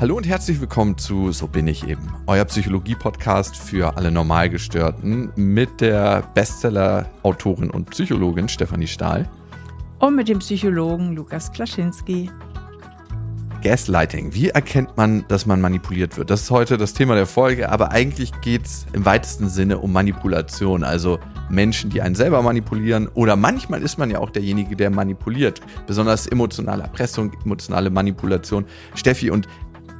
Hallo und herzlich willkommen zu So bin ich eben, euer Psychologie-Podcast für alle Normalgestörten mit der Bestseller-Autorin und Psychologin Stefanie Stahl. Und mit dem Psychologen Lukas Klaschinski. Gaslighting. Wie erkennt man, dass man manipuliert wird? Das ist heute das Thema der Folge, aber eigentlich geht es im weitesten Sinne um Manipulation. Also Menschen, die einen selber manipulieren oder manchmal ist man ja auch derjenige, der manipuliert. Besonders emotionale Erpressung, emotionale Manipulation. Steffi, und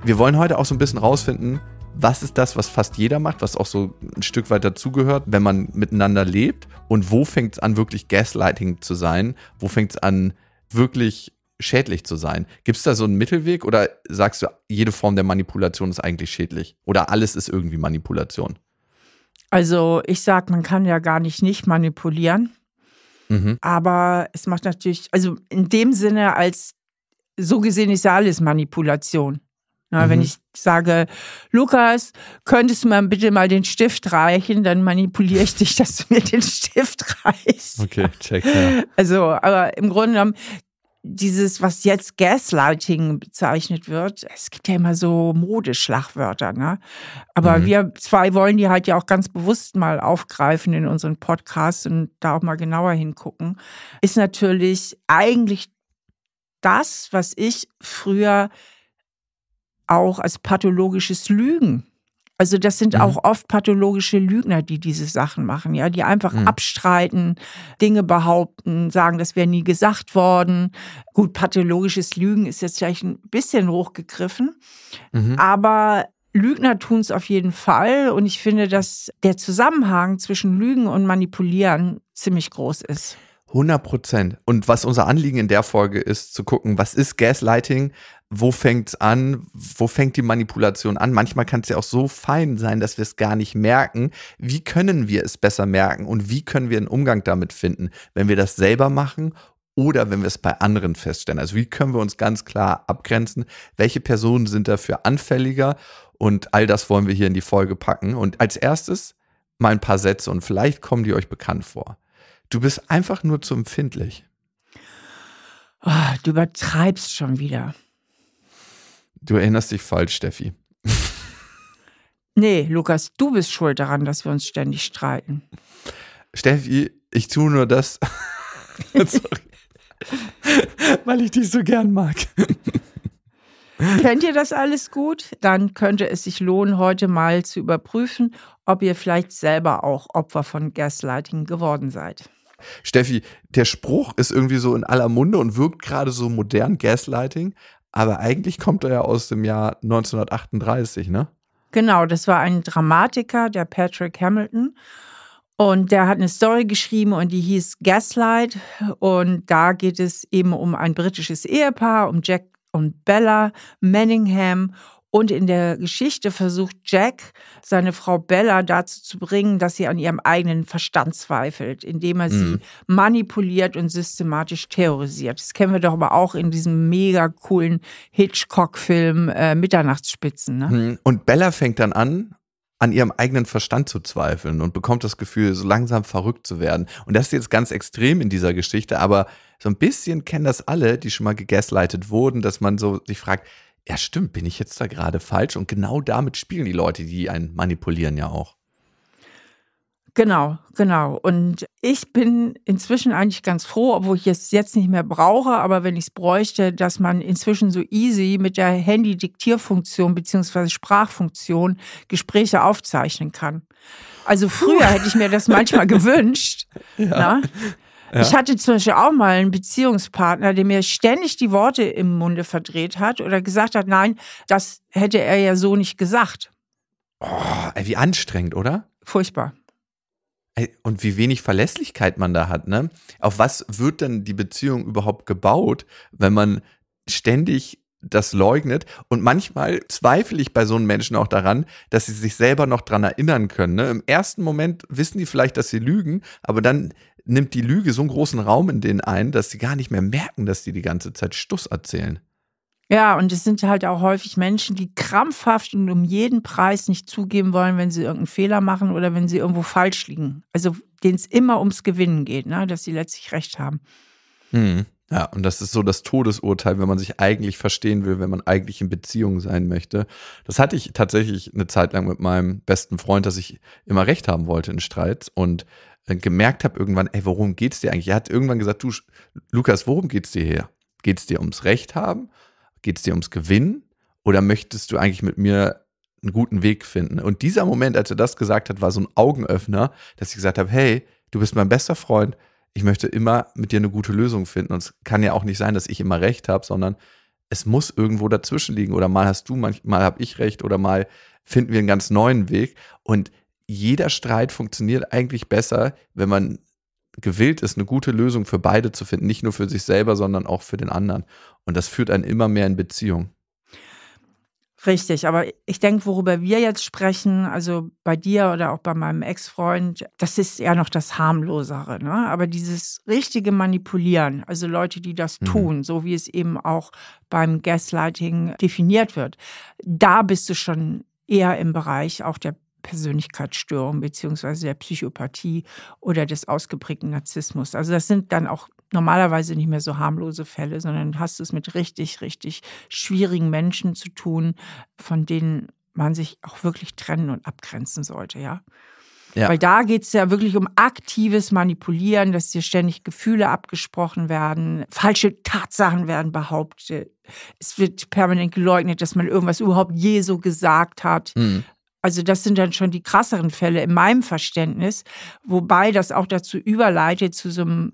wir wollen heute auch so ein bisschen rausfinden, was ist das, was fast jeder macht, was auch so ein Stück weit dazugehört, wenn man miteinander lebt und wo fängt es an, wirklich Gaslighting zu sein? Wo fängt es an, wirklich schädlich zu sein? Gibt es da so einen Mittelweg oder sagst du, jede Form der Manipulation ist eigentlich schädlich? Oder alles ist irgendwie Manipulation? Also ich sage, man kann ja gar nicht nicht manipulieren. Mhm. Aber es macht natürlich, also in dem Sinne, als so gesehen ist ja alles Manipulation. Na, mhm. Wenn ich sage, Lukas, könntest du mir bitte mal den Stift reichen, dann manipuliere ich dich, dass du mir den Stift reichst. Okay, check. Ja. Also, aber im Grunde genommen, dieses, was jetzt Gaslighting bezeichnet wird, es gibt ja immer so Modeschlagwörter, ne? Aber mhm. wir zwei wollen die halt ja auch ganz bewusst mal aufgreifen in unseren Podcasts und da auch mal genauer hingucken, ist natürlich eigentlich das, was ich früher auch als pathologisches Lügen. Also das sind mhm. auch oft pathologische Lügner, die diese Sachen machen, ja, die einfach mhm. abstreiten, Dinge behaupten, sagen, das wäre nie gesagt worden. Gut, pathologisches Lügen ist jetzt vielleicht ein bisschen hochgegriffen, mhm. aber Lügner tun es auf jeden Fall und ich finde, dass der Zusammenhang zwischen Lügen und Manipulieren ziemlich groß ist. 100 Prozent. Und was unser Anliegen in der Folge ist, zu gucken, was ist Gaslighting? Wo fängt es an? Wo fängt die Manipulation an? Manchmal kann es ja auch so fein sein, dass wir es gar nicht merken. Wie können wir es besser merken? Und wie können wir einen Umgang damit finden, wenn wir das selber machen oder wenn wir es bei anderen feststellen? Also wie können wir uns ganz klar abgrenzen? Welche Personen sind dafür anfälliger? Und all das wollen wir hier in die Folge packen. Und als erstes mal ein paar Sätze und vielleicht kommen die euch bekannt vor. Du bist einfach nur zu empfindlich. Oh, du übertreibst schon wieder. Du erinnerst dich falsch, Steffi. nee, Lukas, du bist schuld daran, dass wir uns ständig streiten. Steffi, ich tue nur das, weil ich dich so gern mag. Kennt ihr das alles gut? Dann könnte es sich lohnen, heute mal zu überprüfen, ob ihr vielleicht selber auch Opfer von Gaslighting geworden seid. Steffi, der Spruch ist irgendwie so in aller Munde und wirkt gerade so modern, Gaslighting, aber eigentlich kommt er ja aus dem Jahr 1938, ne? Genau, das war ein Dramatiker, der Patrick Hamilton. Und der hat eine Story geschrieben und die hieß Gaslight. Und da geht es eben um ein britisches Ehepaar, um Jack und Bella Manningham. Und in der Geschichte versucht Jack, seine Frau Bella dazu zu bringen, dass sie an ihrem eigenen Verstand zweifelt, indem er mhm. sie manipuliert und systematisch terrorisiert. Das kennen wir doch aber auch in diesem mega coolen Hitchcock-Film äh, Mitternachtsspitzen. Ne? Mhm. Und Bella fängt dann an, an ihrem eigenen Verstand zu zweifeln und bekommt das Gefühl, so langsam verrückt zu werden. Und das ist jetzt ganz extrem in dieser Geschichte, aber so ein bisschen kennen das alle, die schon mal gegaslightet wurden, dass man so sich fragt, ja, stimmt, bin ich jetzt da gerade falsch? Und genau damit spielen die Leute, die einen manipulieren, ja auch. Genau, genau. Und ich bin inzwischen eigentlich ganz froh, obwohl ich es jetzt nicht mehr brauche, aber wenn ich es bräuchte, dass man inzwischen so easy mit der Handy-Diktierfunktion bzw. Sprachfunktion Gespräche aufzeichnen kann. Also früher hätte ich mir das manchmal gewünscht. Ja. Ja. Ich hatte zum Beispiel auch mal einen Beziehungspartner, der mir ständig die Worte im Munde verdreht hat oder gesagt hat, nein, das hätte er ja so nicht gesagt. Oh, wie anstrengend, oder? Furchtbar. Und wie wenig Verlässlichkeit man da hat, ne? Auf was wird denn die Beziehung überhaupt gebaut, wenn man ständig das leugnet. Und manchmal zweifle ich bei so einem Menschen auch daran, dass sie sich selber noch dran erinnern können. Ne? Im ersten Moment wissen die vielleicht, dass sie lügen, aber dann nimmt die Lüge so einen großen Raum in denen ein, dass sie gar nicht mehr merken, dass die die ganze Zeit Stuss erzählen. Ja, und es sind halt auch häufig Menschen, die krampfhaft und um jeden Preis nicht zugeben wollen, wenn sie irgendeinen Fehler machen oder wenn sie irgendwo falsch liegen. Also denen es immer ums Gewinnen geht, ne? dass sie letztlich recht haben. Hm. Ja, und das ist so das Todesurteil, wenn man sich eigentlich verstehen will, wenn man eigentlich in Beziehung sein möchte. Das hatte ich tatsächlich eine Zeit lang mit meinem besten Freund, dass ich immer recht haben wollte in Streits und gemerkt habe irgendwann, ey, worum geht's dir eigentlich? Er hat irgendwann gesagt, du, Lukas, worum geht's dir hier? Geht's dir ums Recht haben? Geht's dir ums Gewinnen? Oder möchtest du eigentlich mit mir einen guten Weg finden? Und dieser Moment, als er das gesagt hat, war so ein Augenöffner, dass ich gesagt habe, hey, du bist mein bester Freund, ich möchte immer mit dir eine gute Lösung finden. Und es kann ja auch nicht sein, dass ich immer recht habe, sondern es muss irgendwo dazwischen liegen. Oder mal hast du, mal habe ich recht oder mal finden wir einen ganz neuen Weg. Und jeder Streit funktioniert eigentlich besser, wenn man gewillt ist, eine gute Lösung für beide zu finden. Nicht nur für sich selber, sondern auch für den anderen. Und das führt einen immer mehr in Beziehung. Richtig, aber ich denke, worüber wir jetzt sprechen, also bei dir oder auch bei meinem Ex-Freund, das ist ja noch das harmlosere. Ne? Aber dieses richtige Manipulieren, also Leute, die das mhm. tun, so wie es eben auch beim Gaslighting definiert wird, da bist du schon eher im Bereich auch der Persönlichkeitsstörung beziehungsweise der Psychopathie oder des ausgeprägten Narzissmus. Also das sind dann auch normalerweise nicht mehr so harmlose Fälle, sondern hast es mit richtig, richtig schwierigen Menschen zu tun, von denen man sich auch wirklich trennen und abgrenzen sollte, ja. Ja. Weil da geht es ja wirklich um aktives Manipulieren, dass dir ständig Gefühle abgesprochen werden, falsche Tatsachen werden behauptet. Es wird permanent geleugnet, dass man irgendwas überhaupt je so gesagt hat. Mhm. Also das sind dann schon die krasseren Fälle in meinem Verständnis, wobei das auch dazu überleitet zu so einem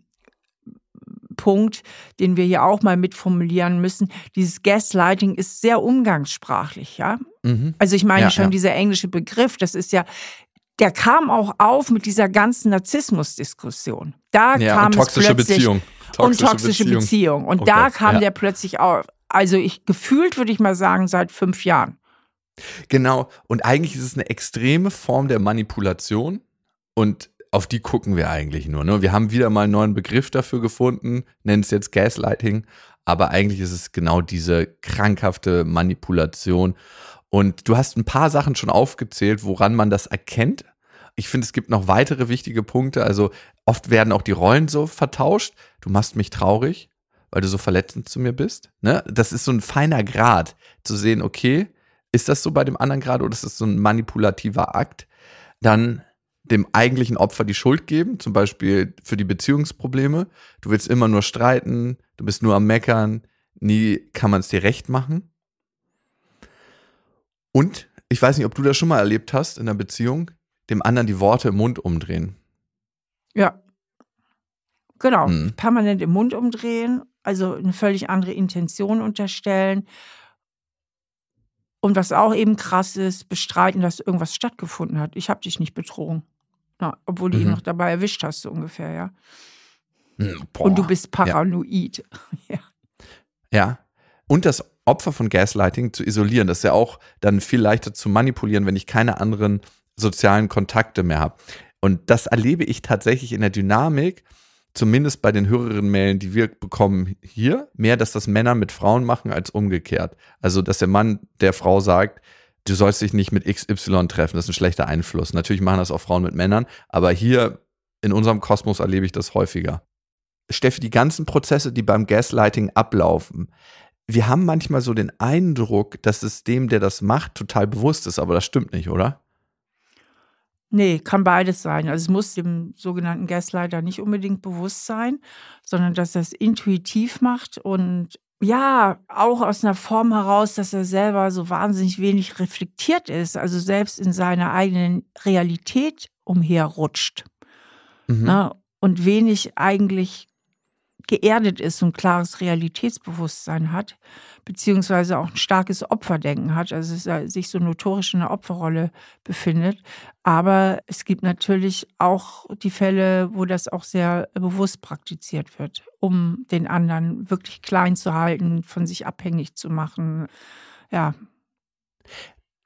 Punkt, den wir hier auch mal mitformulieren müssen. Dieses Gaslighting ist sehr umgangssprachlich, ja. Mhm. Also ich meine ja, schon ja. dieser englische Begriff, das ist ja, der kam auch auf mit dieser ganzen Narzissmus-Diskussion. Da ja, kam und toxische es plötzlich Beziehung. Toxische und toxische Beziehung. Beziehung. Und oh da Gott, kam der plötzlich auf. Also ich gefühlt würde ich mal sagen seit fünf Jahren. Genau. Und eigentlich ist es eine extreme Form der Manipulation. Und auf die gucken wir eigentlich nur. Ne? Wir haben wieder mal einen neuen Begriff dafür gefunden, nennen es jetzt Gaslighting, aber eigentlich ist es genau diese krankhafte Manipulation. Und du hast ein paar Sachen schon aufgezählt, woran man das erkennt. Ich finde, es gibt noch weitere wichtige Punkte. Also oft werden auch die Rollen so vertauscht. Du machst mich traurig, weil du so verletzend zu mir bist. Ne? Das ist so ein feiner Grad, zu sehen, okay, ist das so bei dem anderen gerade oder ist das so ein manipulativer Akt? Dann dem eigentlichen Opfer die Schuld geben, zum Beispiel für die Beziehungsprobleme. Du willst immer nur streiten, du bist nur am Meckern, nie kann man es dir recht machen. Und ich weiß nicht, ob du das schon mal erlebt hast in einer Beziehung, dem anderen die Worte im Mund umdrehen. Ja. Genau. Hm. Permanent im Mund umdrehen, also eine völlig andere Intention unterstellen. Und was auch eben krass ist, bestreiten, dass irgendwas stattgefunden hat. Ich habe dich nicht betrogen. Na, obwohl du mhm. ihn noch dabei erwischt hast, so ungefähr, ja. Hm, boah. Und du bist paranoid. Ja. ja. Und das Opfer von Gaslighting zu isolieren, das ist ja auch dann viel leichter zu manipulieren, wenn ich keine anderen sozialen Kontakte mehr habe. Und das erlebe ich tatsächlich in der Dynamik, zumindest bei den höheren Mailen, die wir bekommen hier, mehr, dass das Männer mit Frauen machen als umgekehrt. Also, dass der Mann der Frau sagt, du sollst dich nicht mit XY treffen, das ist ein schlechter Einfluss. Natürlich machen das auch Frauen mit Männern, aber hier in unserem Kosmos erlebe ich das häufiger. Steffi, die ganzen Prozesse, die beim Gaslighting ablaufen, wir haben manchmal so den Eindruck, dass es dem, der das macht, total bewusst ist, aber das stimmt nicht, oder? Nee, kann beides sein. Also es muss dem sogenannten Gaslighter nicht unbedingt bewusst sein, sondern dass er es intuitiv macht und ja, auch aus einer Form heraus, dass er selber so wahnsinnig wenig reflektiert ist, also selbst in seiner eigenen Realität umherrutscht. Mhm. Ne? Und wenig eigentlich geerdet ist und klares Realitätsbewusstsein hat, beziehungsweise auch ein starkes Opferdenken hat, also sich so notorisch in einer Opferrolle befindet. Aber es gibt natürlich auch die Fälle, wo das auch sehr bewusst praktiziert wird, um den anderen wirklich klein zu halten, von sich abhängig zu machen. Ja.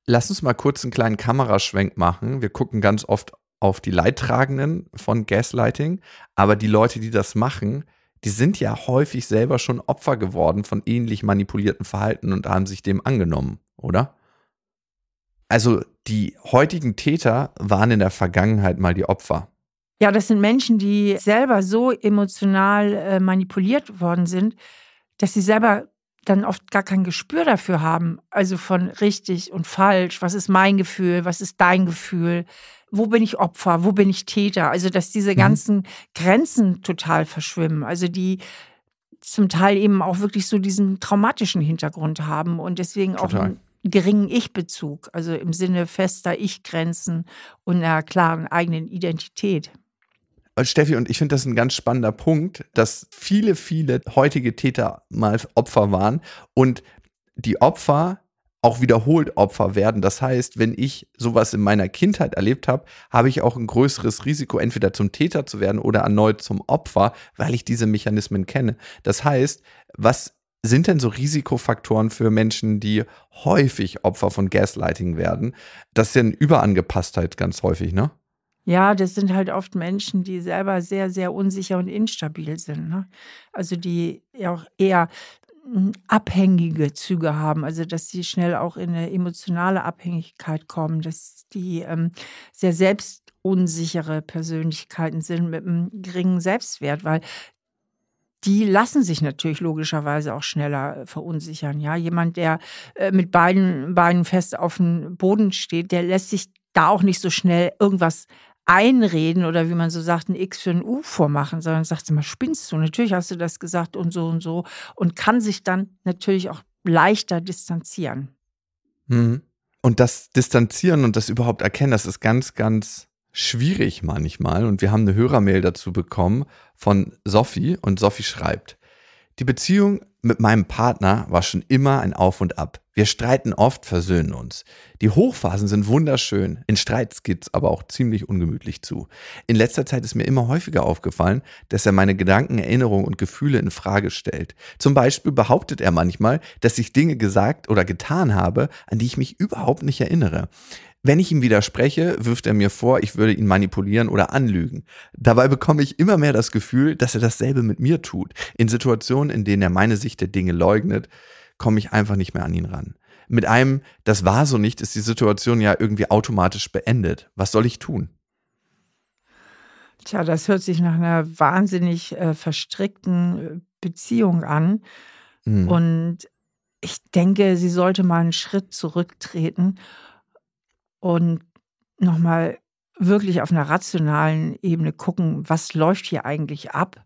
Lass uns mal kurz einen kleinen Kameraschwenk machen. Wir gucken ganz oft auf die Leidtragenden von Gaslighting, aber die Leute, die das machen, die sind ja häufig selber schon Opfer geworden von ähnlich manipulierten Verhalten und haben sich dem angenommen, oder? Also die heutigen Täter waren in der Vergangenheit mal die Opfer. Ja, das sind Menschen, die selber so emotional äh, manipuliert worden sind, dass sie selber dann oft gar kein Gespür dafür haben. Also von richtig und falsch. Was ist mein Gefühl? Was ist dein Gefühl? Wo bin ich Opfer? Wo bin ich Täter? Also, dass diese mhm. ganzen Grenzen total verschwimmen. Also, die zum Teil eben auch wirklich so diesen traumatischen Hintergrund haben und deswegen total. auch einen geringen Ich-Bezug. Also im Sinne fester Ich-Grenzen und einer klaren eigenen Identität. Äh, Steffi, und ich finde das ein ganz spannender Punkt, dass viele, viele heutige Täter mal Opfer waren und die Opfer auch wiederholt Opfer werden. Das heißt, wenn ich sowas in meiner Kindheit erlebt habe, habe ich auch ein größeres Risiko, entweder zum Täter zu werden oder erneut zum Opfer, weil ich diese Mechanismen kenne. Das heißt, was sind denn so Risikofaktoren für Menschen, die häufig Opfer von Gaslighting werden? Das ist ja eine Überangepasstheit ganz häufig, ne? Ja, das sind halt oft Menschen, die selber sehr, sehr unsicher und instabil sind. Ne? Also die auch eher abhängige Züge haben, also dass sie schnell auch in eine emotionale Abhängigkeit kommen, dass die ähm, sehr selbstunsichere Persönlichkeiten sind mit einem geringen Selbstwert, weil die lassen sich natürlich logischerweise auch schneller verunsichern. Ja, jemand, der äh, mit beiden Beinen fest auf dem Boden steht, der lässt sich da auch nicht so schnell irgendwas einreden oder wie man so sagt, ein X für ein U vormachen, sondern sagt immer, spinnst du? Natürlich hast du das gesagt und so und so und kann sich dann natürlich auch leichter distanzieren. Mhm. Und das Distanzieren und das überhaupt erkennen, das ist ganz, ganz schwierig manchmal. Und wir haben eine Hörermail dazu bekommen von Sophie und Sophie schreibt, die Beziehung mit meinem Partner war schon immer ein Auf und Ab. Wir streiten oft, versöhnen uns. Die Hochphasen sind wunderschön, in Streits geht's aber auch ziemlich ungemütlich zu. In letzter Zeit ist mir immer häufiger aufgefallen, dass er meine Gedanken, Erinnerungen und Gefühle in Frage stellt. Zum Beispiel behauptet er manchmal, dass ich Dinge gesagt oder getan habe, an die ich mich überhaupt nicht erinnere. Wenn ich ihm widerspreche, wirft er mir vor, ich würde ihn manipulieren oder anlügen. Dabei bekomme ich immer mehr das Gefühl, dass er dasselbe mit mir tut. In Situationen, in denen er meine Sicht der Dinge leugnet, komme ich einfach nicht mehr an ihn ran. Mit einem, das war so nicht, ist die Situation ja irgendwie automatisch beendet. Was soll ich tun? Tja, das hört sich nach einer wahnsinnig äh, verstrickten äh, Beziehung an. Mhm. Und ich denke, sie sollte mal einen Schritt zurücktreten und nochmal wirklich auf einer rationalen Ebene gucken, was läuft hier eigentlich ab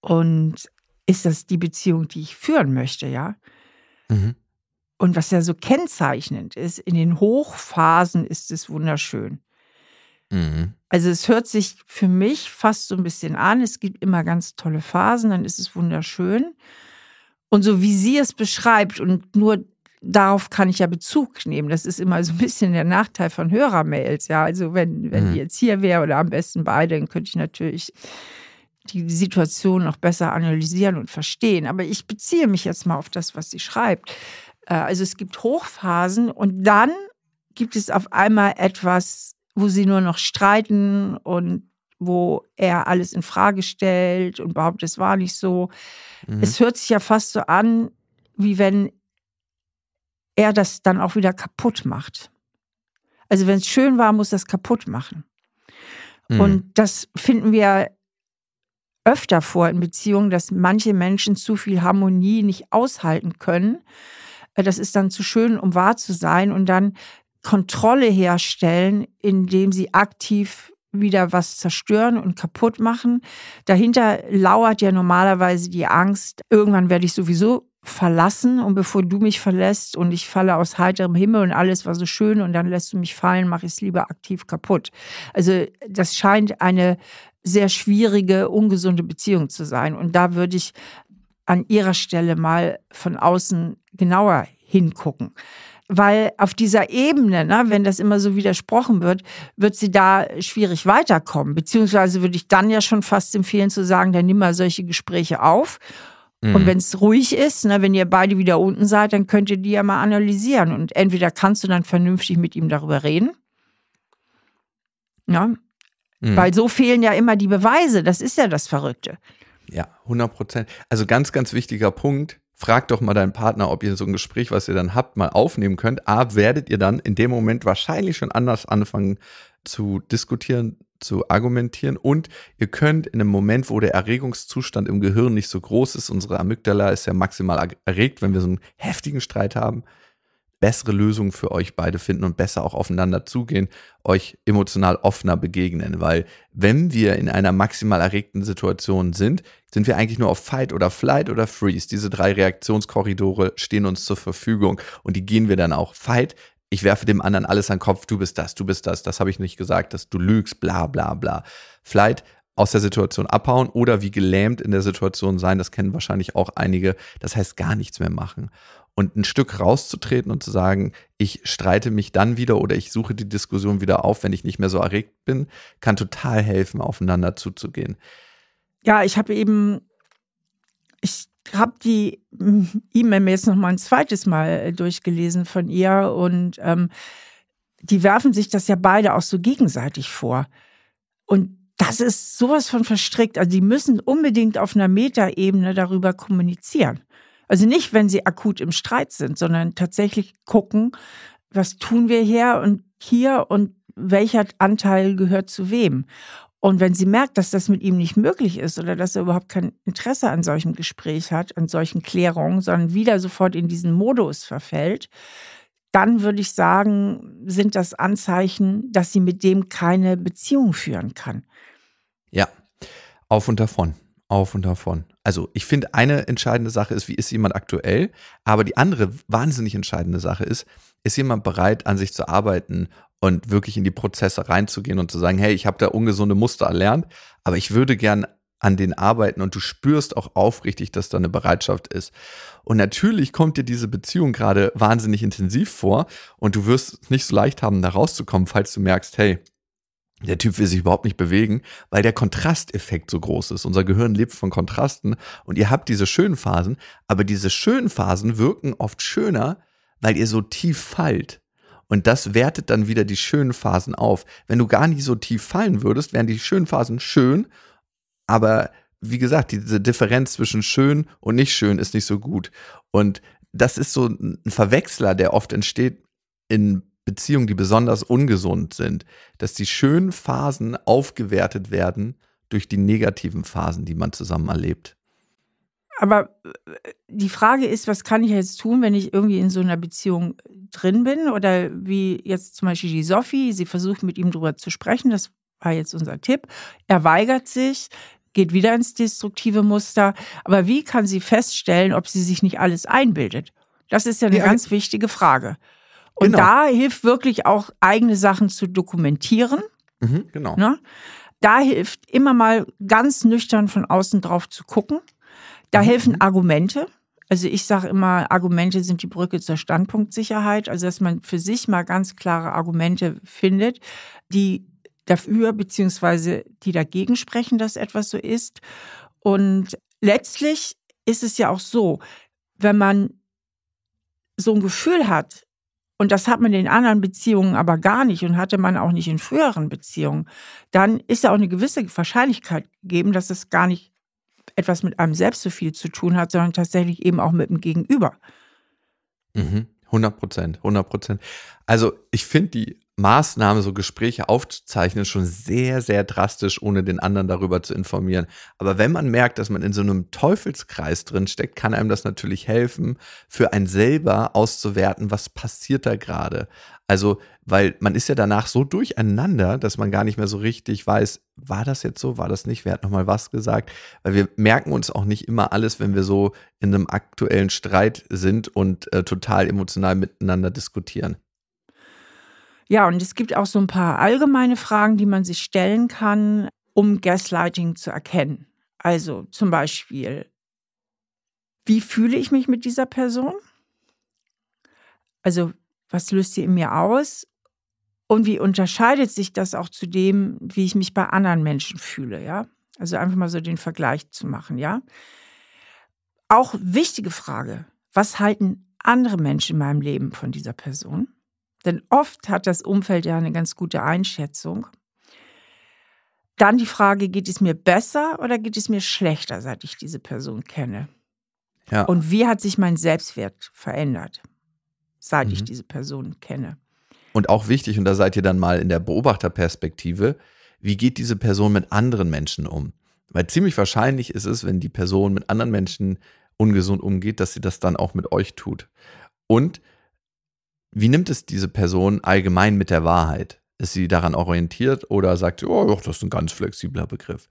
und ist das die Beziehung, die ich führen möchte, ja? Mhm. Und was ja so kennzeichnend ist, in den Hochphasen ist es wunderschön. Mhm. Also es hört sich für mich fast so ein bisschen an, es gibt immer ganz tolle Phasen, dann ist es wunderschön. Und so wie sie es beschreibt und nur darauf kann ich ja Bezug nehmen. Das ist immer so ein bisschen der Nachteil von Hörermails. Ja, also wenn, wenn mhm. die jetzt hier wäre oder am besten beide, dann könnte ich natürlich die Situation noch besser analysieren und verstehen. Aber ich beziehe mich jetzt mal auf das, was sie schreibt. Äh, also es gibt Hochphasen und dann gibt es auf einmal etwas, wo sie nur noch streiten und wo er alles in Frage stellt und behauptet, es war nicht so. Mhm. Es hört sich ja fast so an, wie wenn er das dann auch wieder kaputt macht. Also wenn es schön war, muss das kaputt machen. Mhm. Und das finden wir öfter vor in Beziehungen, dass manche Menschen zu viel Harmonie nicht aushalten können. Äh, das ist dann zu schön, um wahr zu sein und dann Kontrolle herstellen, indem sie aktiv wieder was zerstören und kaputt machen. Dahinter lauert ja normalerweise die Angst, irgendwann werde ich sowieso verlassen und bevor du mich verlässt und ich falle aus heiterem Himmel und alles war so schön und dann lässt du mich fallen, mache ich es lieber aktiv kaputt. Also das scheint eine sehr schwierige, ungesunde Beziehung zu sein und da würde ich an ihrer Stelle mal von außen genauer hingucken. Weil auf dieser Ebene, ne, wenn das immer so widersprochen wird, wird sie da schwierig weiterkommen. Beziehungsweise würde ich dann ja schon fast empfehlen zu sagen, dann nimm mal solche Gespräche auf und mhm. wenn es ruhig ist, ne, wenn ihr beide wieder unten seid, dann könnt ihr die ja mal analysieren. Und entweder kannst du dann vernünftig mit ihm darüber reden. Ja. Mhm. Weil so fehlen ja immer die Beweise. Das ist ja das Verrückte. Ja, 100 Prozent. Also ganz, ganz wichtiger Punkt. Frag doch mal deinen Partner, ob ihr so ein Gespräch, was ihr dann habt, mal aufnehmen könnt. A, werdet ihr dann in dem Moment wahrscheinlich schon anders anfangen zu diskutieren, zu argumentieren und ihr könnt in einem Moment, wo der Erregungszustand im Gehirn nicht so groß ist, unsere Amygdala ist ja maximal erregt, wenn wir so einen heftigen Streit haben, bessere Lösungen für euch beide finden und besser auch aufeinander zugehen, euch emotional offener begegnen. Weil wenn wir in einer maximal erregten Situation sind, sind wir eigentlich nur auf Fight oder Flight oder Freeze. Diese drei Reaktionskorridore stehen uns zur Verfügung und die gehen wir dann auch. Fight, ich werfe dem anderen alles an den Kopf, du bist das, du bist das, das habe ich nicht gesagt, dass du lügst, bla bla bla. Flight, aus der Situation abhauen oder wie gelähmt in der Situation sein, das kennen wahrscheinlich auch einige. Das heißt gar nichts mehr machen und ein Stück rauszutreten und zu sagen, ich streite mich dann wieder oder ich suche die Diskussion wieder auf, wenn ich nicht mehr so erregt bin, kann total helfen, aufeinander zuzugehen. Ja, ich habe eben, ich habe die E-Mail mir jetzt noch mal ein zweites Mal äh, durchgelesen von ihr und ähm, die werfen sich das ja beide auch so gegenseitig vor. Und das ist sowas von verstrickt. Also die müssen unbedingt auf einer Metaebene darüber kommunizieren. Also nicht, wenn sie akut im Streit sind, sondern tatsächlich gucken, was tun wir hier und hier und welcher Anteil gehört zu wem. Und wenn sie merkt, dass das mit ihm nicht möglich ist oder dass er überhaupt kein Interesse an solchem Gespräch hat, an solchen Klärungen, sondern wieder sofort in diesen Modus verfällt, dann würde ich sagen, sind das Anzeichen, dass sie mit dem keine Beziehung führen kann. Ja, auf und davon auf und davon. Also ich finde, eine entscheidende Sache ist, wie ist jemand aktuell, aber die andere wahnsinnig entscheidende Sache ist, ist jemand bereit, an sich zu arbeiten und wirklich in die Prozesse reinzugehen und zu sagen, hey, ich habe da ungesunde Muster erlernt, aber ich würde gern an den arbeiten und du spürst auch aufrichtig, dass da eine Bereitschaft ist. Und natürlich kommt dir diese Beziehung gerade wahnsinnig intensiv vor und du wirst es nicht so leicht haben, da rauszukommen, falls du merkst, hey, der Typ will sich überhaupt nicht bewegen, weil der Kontrasteffekt so groß ist. Unser Gehirn lebt von Kontrasten und ihr habt diese schönen Phasen, aber diese schönen Phasen wirken oft schöner, weil ihr so tief fallt. Und das wertet dann wieder die schönen Phasen auf. Wenn du gar nicht so tief fallen würdest, wären die schönen Phasen schön, aber wie gesagt, diese Differenz zwischen schön und nicht schön ist nicht so gut. Und das ist so ein Verwechsler, der oft entsteht in Beziehungen, die besonders ungesund sind, dass die schönen Phasen aufgewertet werden durch die negativen Phasen, die man zusammen erlebt. Aber äh, die Frage ist, was kann ich jetzt tun, wenn ich irgendwie in so einer Beziehung drin bin? Oder wie jetzt zum Beispiel die Sophie, sie versucht mit ihm darüber zu sprechen, das war jetzt unser Tipp. Er weigert sich, geht wieder ins destruktive Muster. Aber wie kann sie feststellen, ob sie sich nicht alles einbildet? Das ist ja eine ja, ganz wichtige Frage. Und genau. da hilft wirklich auch eigene Sachen zu dokumentieren. Mhm, genau. Ne? Da hilft immer mal ganz nüchtern von außen drauf zu gucken. Da mhm. helfen Argumente. Also ich sage immer, Argumente sind die Brücke zur Standpunktsicherheit. Also dass man für sich mal ganz klare Argumente findet, die dafür beziehungsweise die dagegen sprechen, dass etwas so ist. Und letztlich ist es ja auch so, wenn man so ein Gefühl hat, und das hat man in anderen Beziehungen aber gar nicht und hatte man auch nicht in früheren Beziehungen, dann ist ja auch eine gewisse Wahrscheinlichkeit gegeben, dass es gar nicht etwas mit einem selbst so viel zu tun hat, sondern tatsächlich eben auch mit dem Gegenüber. Mhm. 100 Prozent, 100 Prozent. Also ich finde die Maßnahme, so Gespräche aufzuzeichnen, schon sehr, sehr drastisch, ohne den anderen darüber zu informieren. Aber wenn man merkt, dass man in so einem Teufelskreis drin steckt, kann einem das natürlich helfen, für einen selber auszuwerten, was passiert da gerade. Also, weil man ist ja danach so durcheinander, dass man gar nicht mehr so richtig weiß, war das jetzt so, war das nicht, wer hat nochmal was gesagt? Weil wir merken uns auch nicht immer alles, wenn wir so in einem aktuellen Streit sind und äh, total emotional miteinander diskutieren. Ja, und es gibt auch so ein paar allgemeine Fragen, die man sich stellen kann, um Gaslighting zu erkennen. Also zum Beispiel, wie fühle ich mich mit dieser Person? Also was löst sie in mir aus? Und wie unterscheidet sich das auch zu dem, wie ich mich bei anderen Menschen fühle, ja? Also einfach mal so den Vergleich zu machen, ja? Auch wichtige Frage, was halten andere Menschen in meinem Leben von dieser Person? Denn oft hat das Umfeld ja eine ganz gute Einschätzung. Dann die Frage, geht es mir besser oder geht es mir schlechter, seit ich diese Person kenne? Ja. Und wie hat sich mein Selbstwert verändert, seit mhm. ich diese Person kenne? Und auch wichtig, und da seid ihr dann mal in der Beobachterperspektive, wie geht diese Person mit anderen Menschen um? Weil ziemlich wahrscheinlich ist es, wenn die Person mit anderen Menschen ungesund umgeht, dass sie das dann auch mit euch tut. Und wie nimmt es diese Person allgemein mit der Wahrheit? Ist sie daran orientiert oder sagt sie, oh, das ist ein ganz flexibler Begriff?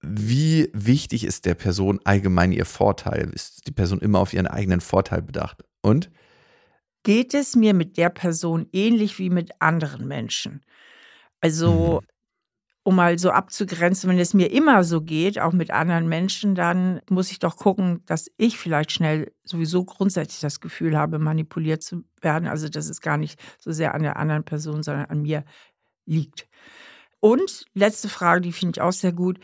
Wie wichtig ist der Person allgemein ihr Vorteil? Ist die Person immer auf ihren eigenen Vorteil bedacht? Und? Geht es mir mit der Person ähnlich wie mit anderen Menschen? Also, mhm. Um mal so abzugrenzen, wenn es mir immer so geht, auch mit anderen Menschen, dann muss ich doch gucken, dass ich vielleicht schnell sowieso grundsätzlich das Gefühl habe, manipuliert zu werden. Also, dass es gar nicht so sehr an der anderen Person, sondern an mir liegt. Und letzte Frage, die finde ich auch sehr gut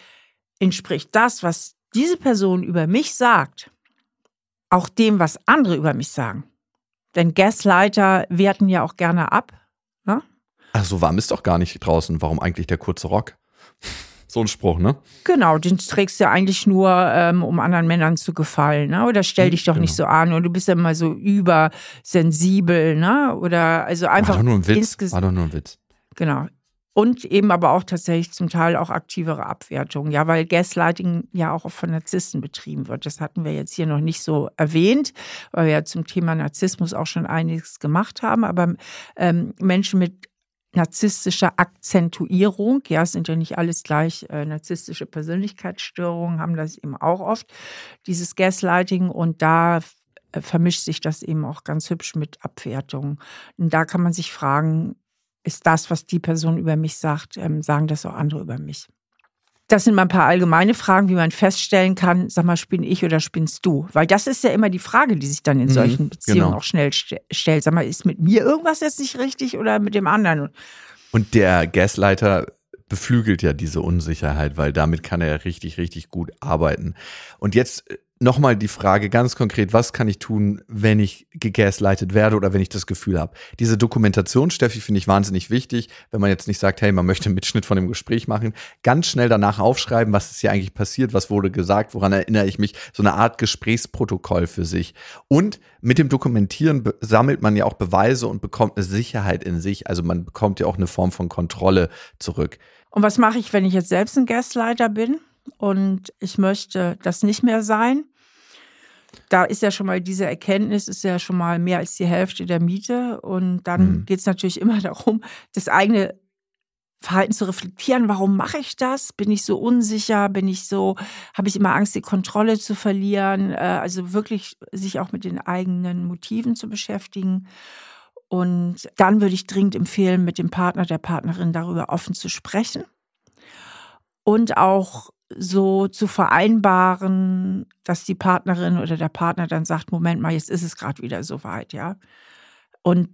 entspricht das, was diese Person über mich sagt, auch dem, was andere über mich sagen. Denn Gaslighter werten ja auch gerne ab. Ach, so warm ist doch gar nicht draußen. Warum eigentlich der kurze Rock? So ein Spruch, ne? Genau, den trägst du ja eigentlich nur, ähm, um anderen Männern zu gefallen, ne? Oder stell hm, dich doch genau. nicht so an und du bist ja immer so übersensibel, ne? Oder also einfach. War doch nur ein Witz. War doch nur ein Witz. Genau. Und eben aber auch tatsächlich zum Teil auch aktivere Abwertung. Ja, weil Gaslighting ja auch von Narzissten betrieben wird. Das hatten wir jetzt hier noch nicht so erwähnt, weil wir ja zum Thema Narzissmus auch schon einiges gemacht haben. Aber ähm, Menschen mit narzisstischer Akzentuierung, ja, es sind ja nicht alles gleich äh, narzisstische Persönlichkeitsstörungen, haben das eben auch oft, dieses Gaslighting. Und da äh, vermischt sich das eben auch ganz hübsch mit Abwertung. Und da kann man sich fragen, ist das, was die Person über mich sagt, ähm, sagen das auch andere über mich. Das sind mal ein paar allgemeine Fragen, wie man feststellen kann, sag mal, spinn ich oder spinnst du? Weil das ist ja immer die Frage, die sich dann in mhm, solchen Beziehungen genau. auch schnell st stellt. Sag mal, ist mit mir irgendwas jetzt nicht richtig oder mit dem anderen? Und der Gasleiter beflügelt ja diese Unsicherheit, weil damit kann er ja richtig, richtig gut arbeiten. Und jetzt äh, nochmal die Frage ganz konkret, was kann ich tun, wenn ich gegaslightet werde oder wenn ich das Gefühl habe? Diese Dokumentation, Steffi, finde ich wahnsinnig wichtig, wenn man jetzt nicht sagt, hey, man möchte einen Mitschnitt von dem Gespräch machen, ganz schnell danach aufschreiben, was ist hier eigentlich passiert, was wurde gesagt, woran erinnere ich mich, so eine Art Gesprächsprotokoll für sich. Und mit dem Dokumentieren sammelt man ja auch Beweise und bekommt eine Sicherheit in sich, also man bekommt ja auch eine Form von Kontrolle zurück. Und was mache ich, wenn ich jetzt selbst ein Gaslighter bin? Und ich möchte das nicht mehr sein. Da ist ja schon mal diese Erkenntnis, ist ja schon mal mehr als die Hälfte der Miete. Und dann mhm. geht es natürlich immer darum, das eigene Verhalten zu reflektieren. Warum mache ich das? Bin ich so unsicher? Bin ich so, habe ich immer Angst, die Kontrolle zu verlieren? Äh, also wirklich sich auch mit den eigenen Motiven zu beschäftigen. Und dann würde ich dringend empfehlen, mit dem Partner, der Partnerin darüber offen zu sprechen und auch so zu vereinbaren, dass die Partnerin oder der Partner dann sagt, Moment mal, jetzt ist es gerade wieder soweit, ja. Und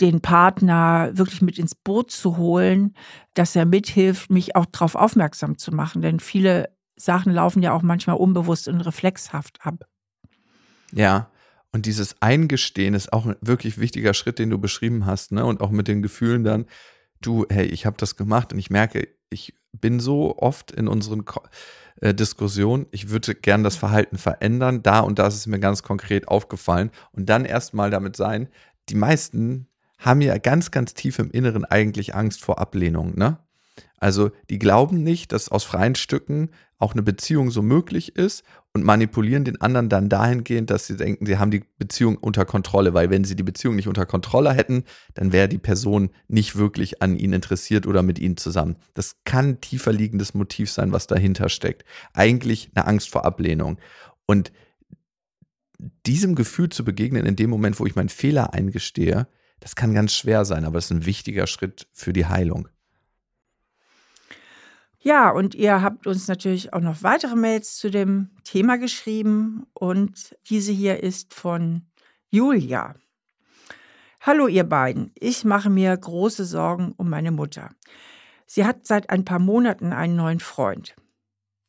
den Partner wirklich mit ins Boot zu holen, dass er mithilft, mich auch darauf aufmerksam zu machen. Denn viele Sachen laufen ja auch manchmal unbewusst und reflexhaft ab. Ja, und dieses Eingestehen ist auch ein wirklich wichtiger Schritt, den du beschrieben hast, ne? Und auch mit den Gefühlen dann, du, hey, ich habe das gemacht und ich merke, ich bin so oft in unseren äh, Diskussionen, ich würde gern das Verhalten verändern, da und da ist es mir ganz konkret aufgefallen und dann erstmal damit sein, die meisten haben ja ganz, ganz tief im Inneren eigentlich Angst vor Ablehnung, ne? Also die glauben nicht, dass aus freien Stücken auch eine Beziehung so möglich ist und manipulieren den anderen dann dahingehend, dass sie denken, sie haben die Beziehung unter Kontrolle, weil wenn sie die Beziehung nicht unter Kontrolle hätten, dann wäre die Person nicht wirklich an ihnen interessiert oder mit ihnen zusammen. Das kann ein tiefer liegendes Motiv sein, was dahinter steckt. Eigentlich eine Angst vor Ablehnung. Und diesem Gefühl zu begegnen in dem Moment, wo ich meinen Fehler eingestehe, das kann ganz schwer sein, aber es ist ein wichtiger Schritt für die Heilung. Ja, und ihr habt uns natürlich auch noch weitere Mails zu dem Thema geschrieben und diese hier ist von Julia. Hallo ihr beiden, ich mache mir große Sorgen um meine Mutter. Sie hat seit ein paar Monaten einen neuen Freund.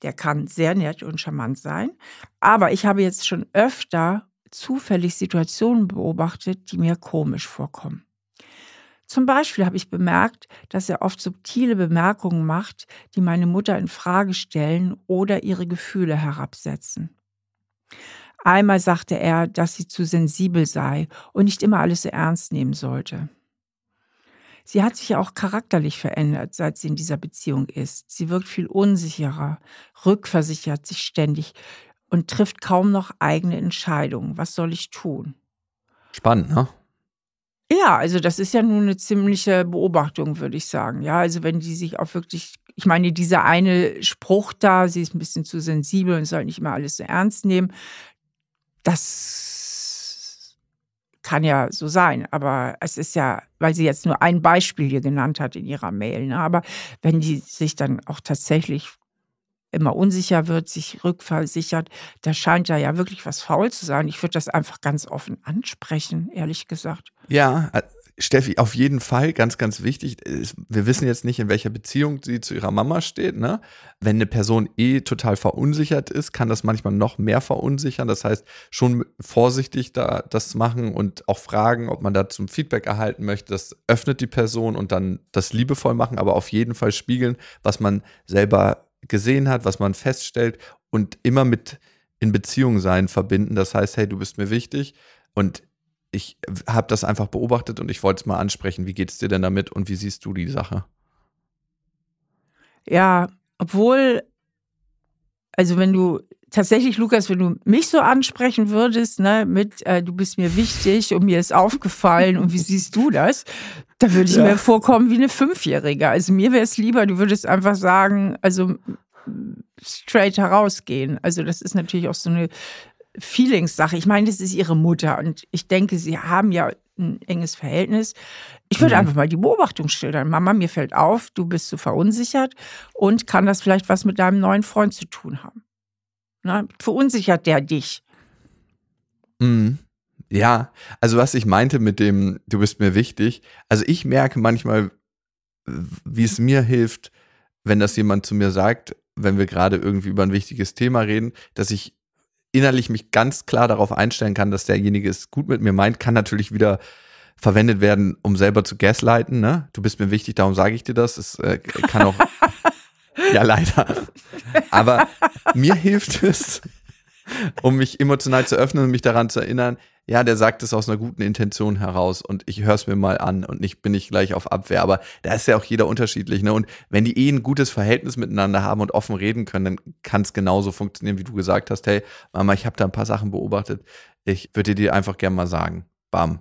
Der kann sehr nett und charmant sein, aber ich habe jetzt schon öfter zufällig Situationen beobachtet, die mir komisch vorkommen. Zum Beispiel habe ich bemerkt, dass er oft subtile Bemerkungen macht, die meine Mutter in Frage stellen oder ihre Gefühle herabsetzen. Einmal sagte er, dass sie zu sensibel sei und nicht immer alles so ernst nehmen sollte. Sie hat sich auch charakterlich verändert, seit sie in dieser Beziehung ist. Sie wirkt viel unsicherer, rückversichert sich ständig und trifft kaum noch eigene Entscheidungen. Was soll ich tun? Spannend, ne? Ja, also das ist ja nun eine ziemliche Beobachtung, würde ich sagen. Ja, also wenn die sich auch wirklich, ich meine, dieser eine Spruch da, sie ist ein bisschen zu sensibel und soll nicht immer alles so ernst nehmen, das kann ja so sein. Aber es ist ja, weil sie jetzt nur ein Beispiel hier genannt hat in ihrer Mail. Ne? Aber wenn die sich dann auch tatsächlich immer unsicher wird, sich rückversichert, da scheint da ja wirklich was faul zu sein. Ich würde das einfach ganz offen ansprechen, ehrlich gesagt. Ja, äh, Steffi, auf jeden Fall, ganz, ganz wichtig. Wir wissen jetzt nicht, in welcher Beziehung sie zu ihrer Mama steht. Ne? Wenn eine Person eh total verunsichert ist, kann das manchmal noch mehr verunsichern. Das heißt, schon vorsichtig da das machen und auch fragen, ob man da zum Feedback erhalten möchte. Das öffnet die Person und dann das liebevoll machen, aber auf jeden Fall spiegeln, was man selber gesehen hat, was man feststellt und immer mit in Beziehung sein verbinden. Das heißt, hey, du bist mir wichtig und ich habe das einfach beobachtet und ich wollte es mal ansprechen. Wie geht es dir denn damit und wie siehst du die Sache? Ja, obwohl, also wenn du tatsächlich, Lukas, wenn du mich so ansprechen würdest, ne, mit äh, du bist mir wichtig und mir ist aufgefallen und wie siehst du das, da würde ich ja. mir vorkommen wie eine Fünfjährige. Also mir wäre es lieber, du würdest einfach sagen, also straight herausgehen. Also das ist natürlich auch so eine Feelingssache. Ich meine, das ist ihre Mutter und ich denke, sie haben ja ein enges Verhältnis. Ich würde mhm. einfach mal die Beobachtung schildern. Mama, mir fällt auf, du bist so verunsichert und kann das vielleicht was mit deinem neuen Freund zu tun haben? Ne? Verunsichert der dich? Mhm. Ja, also was ich meinte mit dem, du bist mir wichtig. Also ich merke manchmal, wie es mir hilft, wenn das jemand zu mir sagt, wenn wir gerade irgendwie über ein wichtiges Thema reden, dass ich innerlich mich ganz klar darauf einstellen kann, dass derjenige es gut mit mir meint, kann natürlich wieder verwendet werden, um selber zu gaslighten. Ne? Du bist mir wichtig, darum sage ich dir das. Es äh, kann auch Ja, leider. Aber mir hilft es, um mich emotional zu öffnen und mich daran zu erinnern, ja, der sagt es aus einer guten Intention heraus und ich höre es mir mal an und nicht bin ich gleich auf Abwehr. Aber da ist ja auch jeder unterschiedlich. Ne? Und wenn die eh ein gutes Verhältnis miteinander haben und offen reden können, dann kann es genauso funktionieren, wie du gesagt hast. Hey, Mama, ich habe da ein paar Sachen beobachtet. Ich würde dir einfach gerne mal sagen. Bam.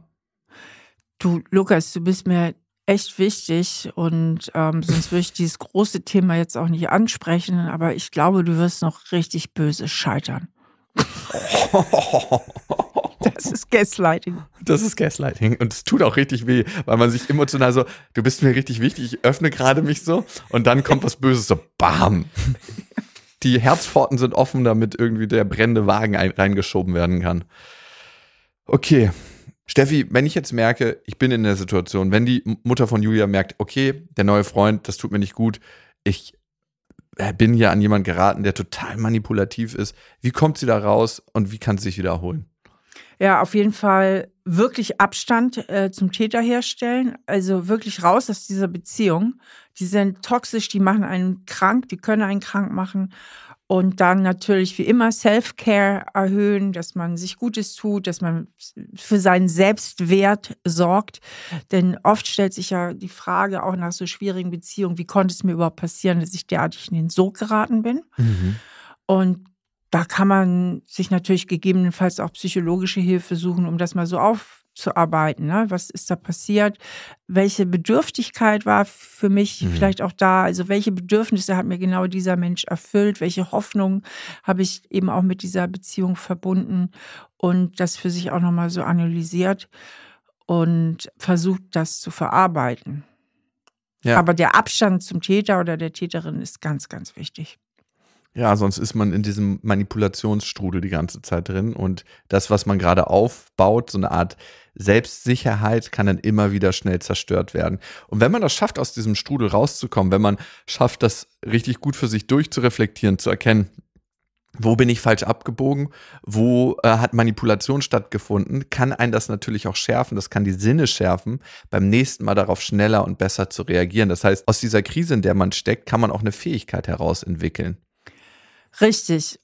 Du, Lukas, du bist mir echt wichtig und ähm, sonst würde ich dieses große Thema jetzt auch nicht ansprechen, aber ich glaube, du wirst noch richtig böse scheitern. Das ist Gaslighting. Das ist Gaslighting. Und es tut auch richtig weh, weil man sich emotional so, du bist mir richtig wichtig, ich öffne gerade mich so und dann kommt was Böses, so BAM. Die Herzpforten sind offen, damit irgendwie der brennende Wagen reingeschoben werden kann. Okay, Steffi, wenn ich jetzt merke, ich bin in der Situation, wenn die Mutter von Julia merkt, okay, der neue Freund, das tut mir nicht gut, ich äh, bin hier an jemanden geraten, der total manipulativ ist. Wie kommt sie da raus und wie kann sie sich wiederholen? Ja, auf jeden Fall wirklich Abstand äh, zum Täter herstellen. Also wirklich raus aus dieser Beziehung. Die sind toxisch, die machen einen krank, die können einen krank machen. Und dann natürlich wie immer Self-Care erhöhen, dass man sich Gutes tut, dass man für seinen Selbstwert sorgt. Denn oft stellt sich ja die Frage auch nach so schwierigen Beziehungen, wie konnte es mir überhaupt passieren, dass ich derartig in den Sog geraten bin? Mhm. Und da kann man sich natürlich gegebenenfalls auch psychologische Hilfe suchen, um das mal so auf aufzuarbeiten. Ne? Was ist da passiert? Welche Bedürftigkeit war für mich mhm. vielleicht auch da? Also welche Bedürfnisse hat mir genau dieser Mensch erfüllt? Welche Hoffnung habe ich eben auch mit dieser Beziehung verbunden und das für sich auch nochmal so analysiert und versucht, das zu verarbeiten. Ja. Aber der Abstand zum Täter oder der Täterin ist ganz, ganz wichtig. Ja, sonst ist man in diesem Manipulationsstrudel die ganze Zeit drin und das, was man gerade aufbaut, so eine Art Selbstsicherheit, kann dann immer wieder schnell zerstört werden. Und wenn man das schafft, aus diesem Strudel rauszukommen, wenn man schafft, das richtig gut für sich durchzureflektieren, zu erkennen, wo bin ich falsch abgebogen, wo äh, hat Manipulation stattgefunden, kann einen das natürlich auch schärfen, das kann die Sinne schärfen, beim nächsten Mal darauf schneller und besser zu reagieren. Das heißt, aus dieser Krise, in der man steckt, kann man auch eine Fähigkeit heraus entwickeln. Richtig.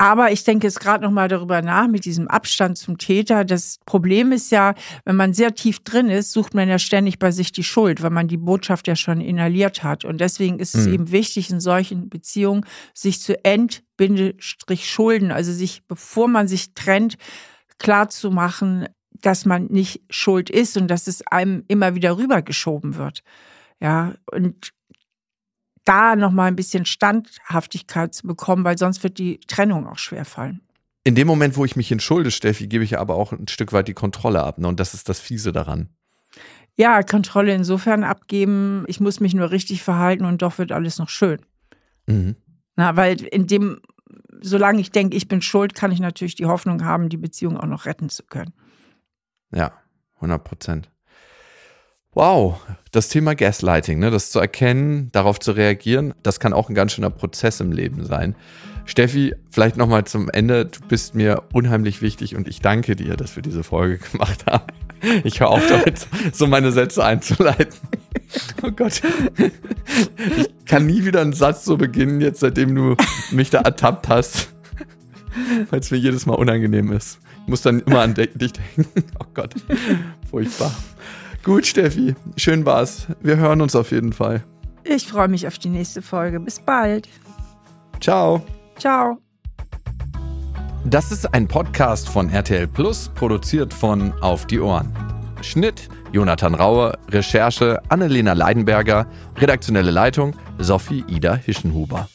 Aber ich denke jetzt gerade noch mal darüber nach mit diesem Abstand zum Täter. Das Problem ist ja, wenn man sehr tief drin ist, sucht man ja ständig bei sich die Schuld, weil man die Botschaft ja schon inhaliert hat. Und deswegen ist es mhm. eben wichtig, in solchen Beziehungen sich zu Endbindestrich schulden, also sich, bevor man sich trennt, klar zu machen, dass man nicht schuld ist und dass es einem immer wieder rübergeschoben wird. Ja, und da nochmal ein bisschen Standhaftigkeit zu bekommen, weil sonst wird die Trennung auch schwer fallen. In dem Moment, wo ich mich entschulde, Steffi, gebe ich aber auch ein Stück weit die Kontrolle ab. Ne? Und das ist das Fiese daran. Ja, Kontrolle insofern abgeben, ich muss mich nur richtig verhalten und doch wird alles noch schön. Mhm. Na, weil in dem, solange ich denke, ich bin schuld, kann ich natürlich die Hoffnung haben, die Beziehung auch noch retten zu können. Ja, 100 Prozent. Wow, das Thema Gaslighting, ne, das zu erkennen, darauf zu reagieren, das kann auch ein ganz schöner Prozess im Leben sein. Steffi, vielleicht nochmal zum Ende. Du bist mir unheimlich wichtig und ich danke dir, dass wir diese Folge gemacht haben. Ich höre auf damit, so meine Sätze einzuleiten. Oh Gott. Ich kann nie wieder einen Satz so beginnen, jetzt seitdem du mich da ertappt hast. Weil es mir jedes Mal unangenehm ist. Ich muss dann immer an dich denken. Oh Gott. Furchtbar. Gut, Steffi, schön war's. Wir hören uns auf jeden Fall. Ich freue mich auf die nächste Folge. Bis bald. Ciao. Ciao. Das ist ein Podcast von RTL Plus, produziert von Auf die Ohren. Schnitt Jonathan Raue, Recherche Annelena Leidenberger, redaktionelle Leitung Sophie Ida Hischenhuber.